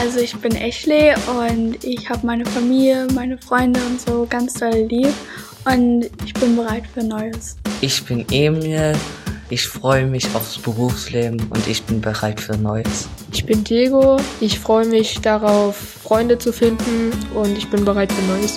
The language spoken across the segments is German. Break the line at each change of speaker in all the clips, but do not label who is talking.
Also ich bin Ashley und ich habe meine Familie, meine Freunde und so ganz doll lieb und ich bin bereit für Neues.
Ich bin Emil, ich freue mich aufs Berufsleben und ich bin bereit für Neues.
Ich bin Diego, ich freue mich darauf, Freunde zu finden und ich bin bereit für Neues.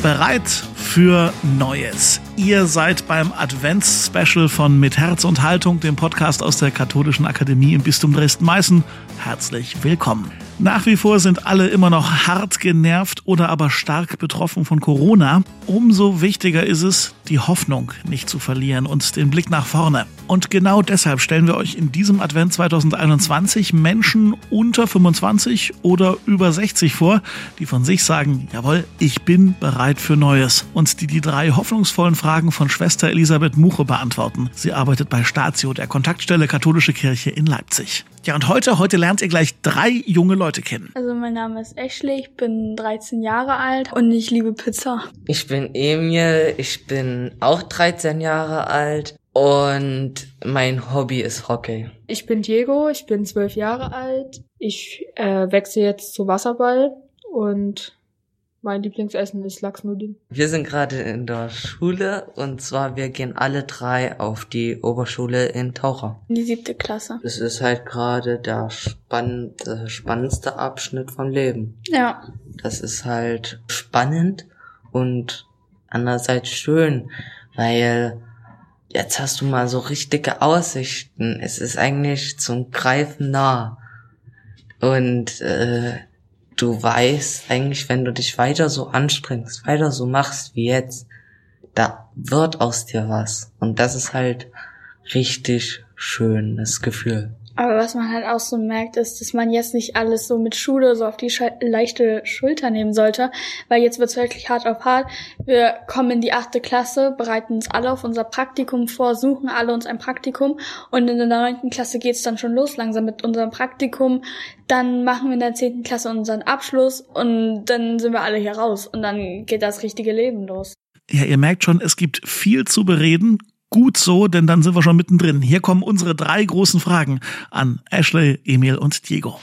Bereit für Neues. Ihr seid beim Advents-Special von Mit Herz und Haltung, dem Podcast aus der Katholischen Akademie im Bistum Dresden-Meißen. Herzlich willkommen. Nach wie vor sind alle immer noch hart genervt oder aber stark betroffen von Corona. Umso wichtiger ist es, die Hoffnung nicht zu verlieren und den Blick nach vorne. Und genau deshalb stellen wir euch in diesem Advent 2021 Menschen unter 25 oder über 60 vor, die von sich sagen, jawohl, ich bin bereit für Neues und die die drei hoffnungsvollen Fragen von Schwester Elisabeth Muche beantworten. Sie arbeitet bei Statio, der Kontaktstelle Katholische Kirche in Leipzig. Ja, und heute, heute lernt ihr gleich drei junge Leute kennen.
Also mein Name ist Ashley, ich bin 13 Jahre alt und ich liebe Pizza.
Ich bin Emil, ich bin auch 13 Jahre alt und mein Hobby ist Hockey.
Ich bin Diego, ich bin 12 Jahre alt. Ich äh, wechsle jetzt zu Wasserball und mein Lieblingsessen ist Lachsnudeln.
Wir sind gerade in der Schule und zwar wir gehen alle drei auf die Oberschule in Taucher.
In die siebte Klasse.
Es ist halt gerade der der spannendste Abschnitt vom Leben.
Ja.
Das ist halt spannend und andererseits schön, weil jetzt hast du mal so richtige Aussichten. Es ist eigentlich zum Greifen nah. Und äh, du weißt eigentlich, wenn du dich weiter so anstrengst, weiter so machst wie jetzt, da wird aus dir was. Und das ist halt richtig schönes Gefühl.
Aber was man halt auch so merkt, ist, dass man jetzt nicht alles so mit Schule so auf die Sche leichte Schulter nehmen sollte, weil jetzt wird's wirklich hart auf hart. Wir kommen in die achte Klasse, bereiten uns alle auf unser Praktikum vor, suchen alle uns ein Praktikum und in der neunten Klasse geht's dann schon los langsam mit unserem Praktikum. Dann machen wir in der zehnten Klasse unseren Abschluss und dann sind wir alle hier raus und dann geht das richtige Leben los.
Ja, ihr merkt schon, es gibt viel zu bereden. Gut so, denn dann sind wir schon mittendrin. Hier kommen unsere drei großen Fragen an Ashley, Emil und Diego.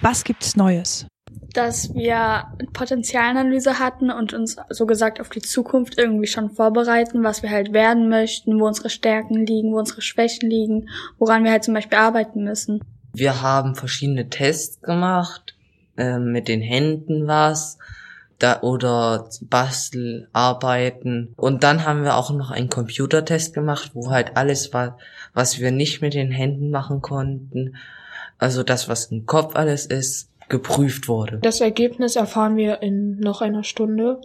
Was gibt's Neues?
Dass wir Potenzialanalyse hatten und uns so gesagt auf die Zukunft irgendwie schon vorbereiten, was wir halt werden möchten, wo unsere Stärken liegen, wo unsere Schwächen liegen, woran wir halt zum Beispiel arbeiten müssen.
Wir haben verschiedene Tests gemacht, äh, mit den Händen was, da oder Bastelarbeiten. Und dann haben wir auch noch einen Computertest gemacht, wo halt alles war, was wir nicht mit den Händen machen konnten, also das, was im Kopf alles ist, geprüft wurde.
Das Ergebnis erfahren wir in noch einer Stunde.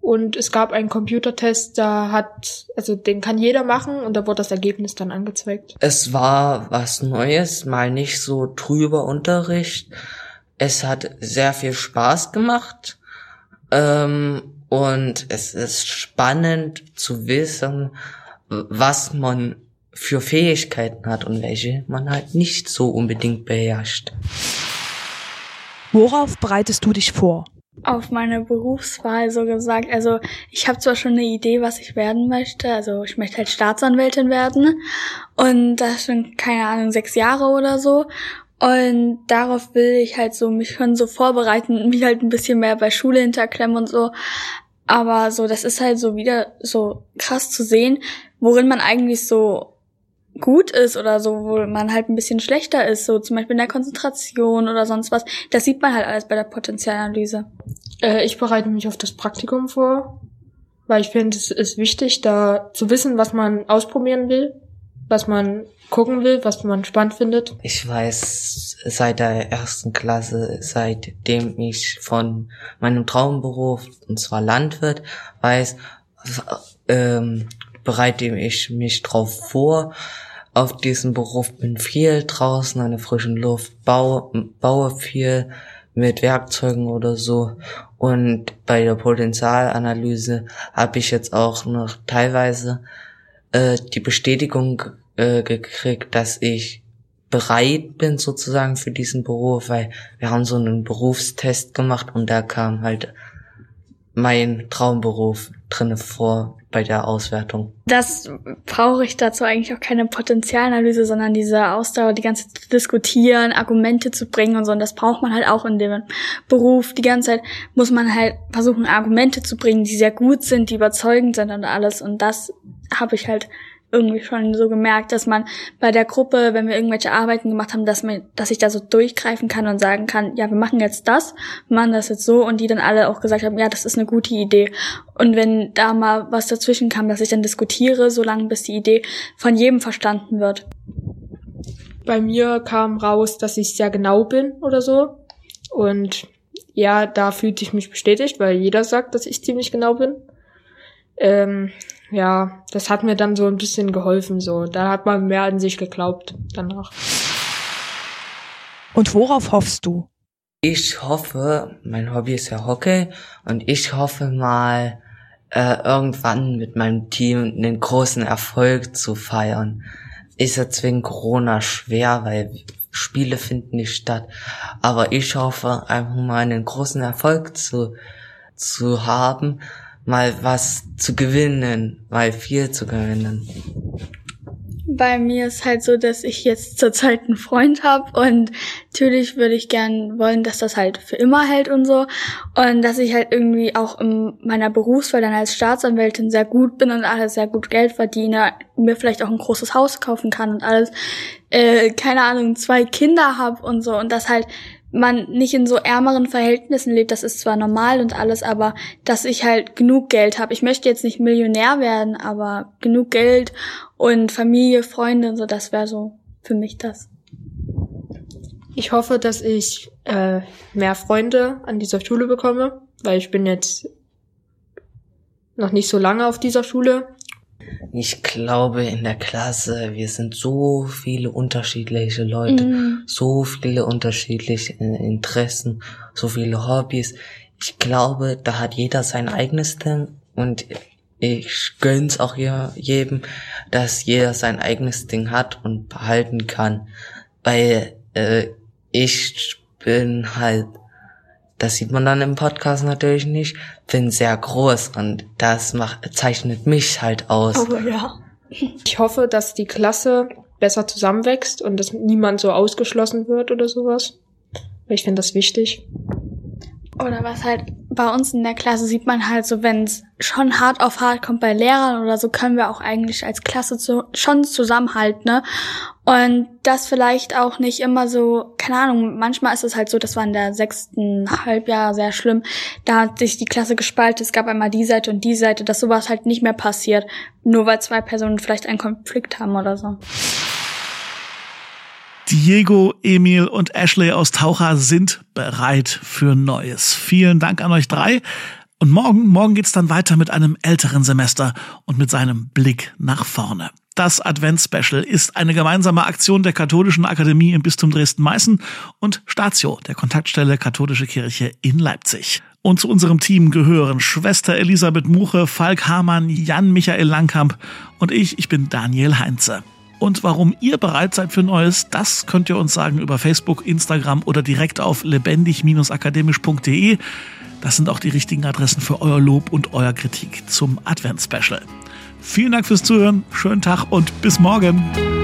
Und es gab einen Computertest, da hat, also den kann jeder machen und da wurde das Ergebnis dann angezeigt.
Es war was Neues, mal nicht so trüber Unterricht. Es hat sehr viel Spaß gemacht. Ähm, und es ist spannend zu wissen, was man für Fähigkeiten hat und welche man halt nicht so unbedingt beherrscht.
Worauf bereitest du dich vor?
Auf meine Berufswahl so gesagt. Also ich habe zwar schon eine Idee, was ich werden möchte. Also ich möchte halt Staatsanwältin werden. Und das schon, keine Ahnung, sechs Jahre oder so. Und darauf will ich halt so mich schon so vorbereiten, mich halt ein bisschen mehr bei Schule hinterklemmen und so. Aber so, das ist halt so wieder so krass zu sehen, worin man eigentlich so gut ist oder so, wo man halt ein bisschen schlechter ist, so zum Beispiel in der Konzentration oder sonst was. Das sieht man halt alles bei der Potenzialanalyse.
Äh, ich bereite mich auf das Praktikum vor, weil ich finde, es ist wichtig, da zu wissen, was man ausprobieren will, was man gucken will, was man spannend findet.
Ich weiß seit der ersten Klasse, seitdem ich von meinem Traumberuf, und zwar Landwirt, weiß, ähm, bereite ich mich drauf vor. Auf diesen Beruf bin viel draußen an der frischen Luft, baue, baue viel mit Werkzeugen oder so. Und bei der Potenzialanalyse habe ich jetzt auch noch teilweise äh, die Bestätigung äh, gekriegt, dass ich bereit bin sozusagen für diesen Beruf, weil wir haben so einen Berufstest gemacht und da kam halt mein Traumberuf drinne vor bei der Auswertung.
Das brauche ich dazu eigentlich auch keine Potenzialanalyse, sondern diese Ausdauer, die ganze Zeit zu diskutieren, Argumente zu bringen und so. Und das braucht man halt auch in dem Beruf. Die ganze Zeit muss man halt versuchen, Argumente zu bringen, die sehr gut sind, die überzeugend sind und alles. Und das habe ich halt irgendwie schon so gemerkt, dass man bei der Gruppe, wenn wir irgendwelche Arbeiten gemacht haben, dass man, dass ich da so durchgreifen kann und sagen kann, ja, wir machen jetzt das, machen das jetzt so und die dann alle auch gesagt haben, ja, das ist eine gute Idee. Und wenn da mal was dazwischen kam, dass ich dann diskutiere, solange bis die Idee von jedem verstanden wird.
Bei mir kam raus, dass ich sehr genau bin oder so. Und ja, da fühlte ich mich bestätigt, weil jeder sagt, dass ich ziemlich genau bin. Ähm, ja, das hat mir dann so ein bisschen geholfen, so. Da hat man mehr an sich geglaubt danach.
Und worauf hoffst du?
Ich hoffe, mein Hobby ist ja Hockey und ich hoffe mal, äh, irgendwann mit meinem Team einen großen Erfolg zu feiern. Ist jetzt wegen Corona schwer, weil Spiele finden nicht statt. Aber ich hoffe einfach mal einen großen Erfolg zu, zu haben mal was zu gewinnen, mal viel zu gewinnen.
Bei mir ist halt so, dass ich jetzt zurzeit einen Freund habe und natürlich würde ich gern wollen, dass das halt für immer hält und so und dass ich halt irgendwie auch in meiner Berufswahl dann als Staatsanwältin sehr gut bin und alles sehr gut Geld verdiene, mir vielleicht auch ein großes Haus kaufen kann und alles, äh, keine Ahnung, zwei Kinder habe und so und das halt man nicht in so ärmeren Verhältnissen lebt, das ist zwar normal und alles, aber dass ich halt genug Geld habe. Ich möchte jetzt nicht Millionär werden, aber genug Geld und Familie, Freunde und so, das wäre so für mich das.
Ich hoffe, dass ich äh, mehr Freunde an dieser Schule bekomme, weil ich bin jetzt noch nicht so lange auf dieser Schule
ich glaube, in der Klasse, wir sind so viele unterschiedliche Leute, mm. so viele unterschiedliche Interessen, so viele Hobbys. Ich glaube, da hat jeder sein eigenes Ding und ich gönn's auch jedem, dass jeder sein eigenes Ding hat und behalten kann, weil äh, ich bin halt das sieht man dann im Podcast natürlich nicht, bin sehr groß und das macht, zeichnet mich halt aus.
Aber ja.
Ich hoffe, dass die Klasse besser zusammenwächst und dass niemand so ausgeschlossen wird oder sowas. Ich finde das wichtig.
Oder was halt bei uns in der Klasse sieht man halt so, wenn es schon hart auf hart kommt bei Lehrern oder so, können wir auch eigentlich als Klasse zu, schon zusammenhalten, ne? Und das vielleicht auch nicht immer so, keine Ahnung, manchmal ist es halt so, das war in der sechsten Halbjahr sehr schlimm, da hat sich die Klasse gespalten, es gab einmal die Seite und die Seite, dass sowas halt nicht mehr passiert, nur weil zwei Personen vielleicht einen Konflikt haben oder so.
Diego, Emil und Ashley aus Taucher sind bereit für Neues. Vielen Dank an euch drei. Und morgen, morgen geht's dann weiter mit einem älteren Semester und mit seinem Blick nach vorne. Das Advents-Special ist eine gemeinsame Aktion der Katholischen Akademie im Bistum Dresden-Meißen und Statio, der Kontaktstelle Katholische Kirche in Leipzig. Und zu unserem Team gehören Schwester Elisabeth Muche, Falk Hamann, Jan Michael Langkamp und ich, ich bin Daniel Heinze. Und warum ihr bereit seid für Neues, das könnt ihr uns sagen über Facebook, Instagram oder direkt auf lebendig-akademisch.de. Das sind auch die richtigen Adressen für euer Lob und euer Kritik zum Advent-Special. Vielen Dank fürs Zuhören, schönen Tag und bis morgen.